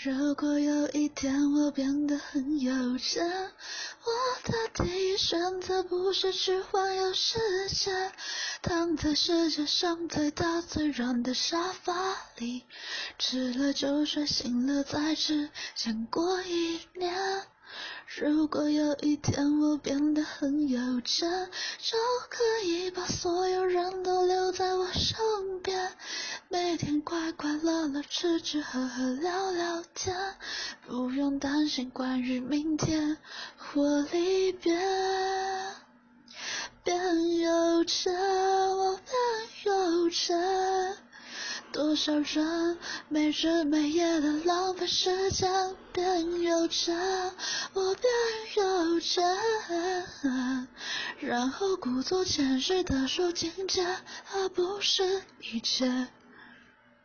如果有一天我变得很有钱，我的第一选择不是去环游世界，躺在世界上最大最软的沙发里，吃了就睡，醒了再吃，先过一年。如果有一天我变得很有钱，就可以把所有人都留在，每天快快乐乐吃吃喝喝聊聊天，不用担心关于明天或离别。变有钱，我变有钱。多少人没日没夜的浪费时间变有钱，我变有钱，然后故作谦虚的说境界，而不是一切。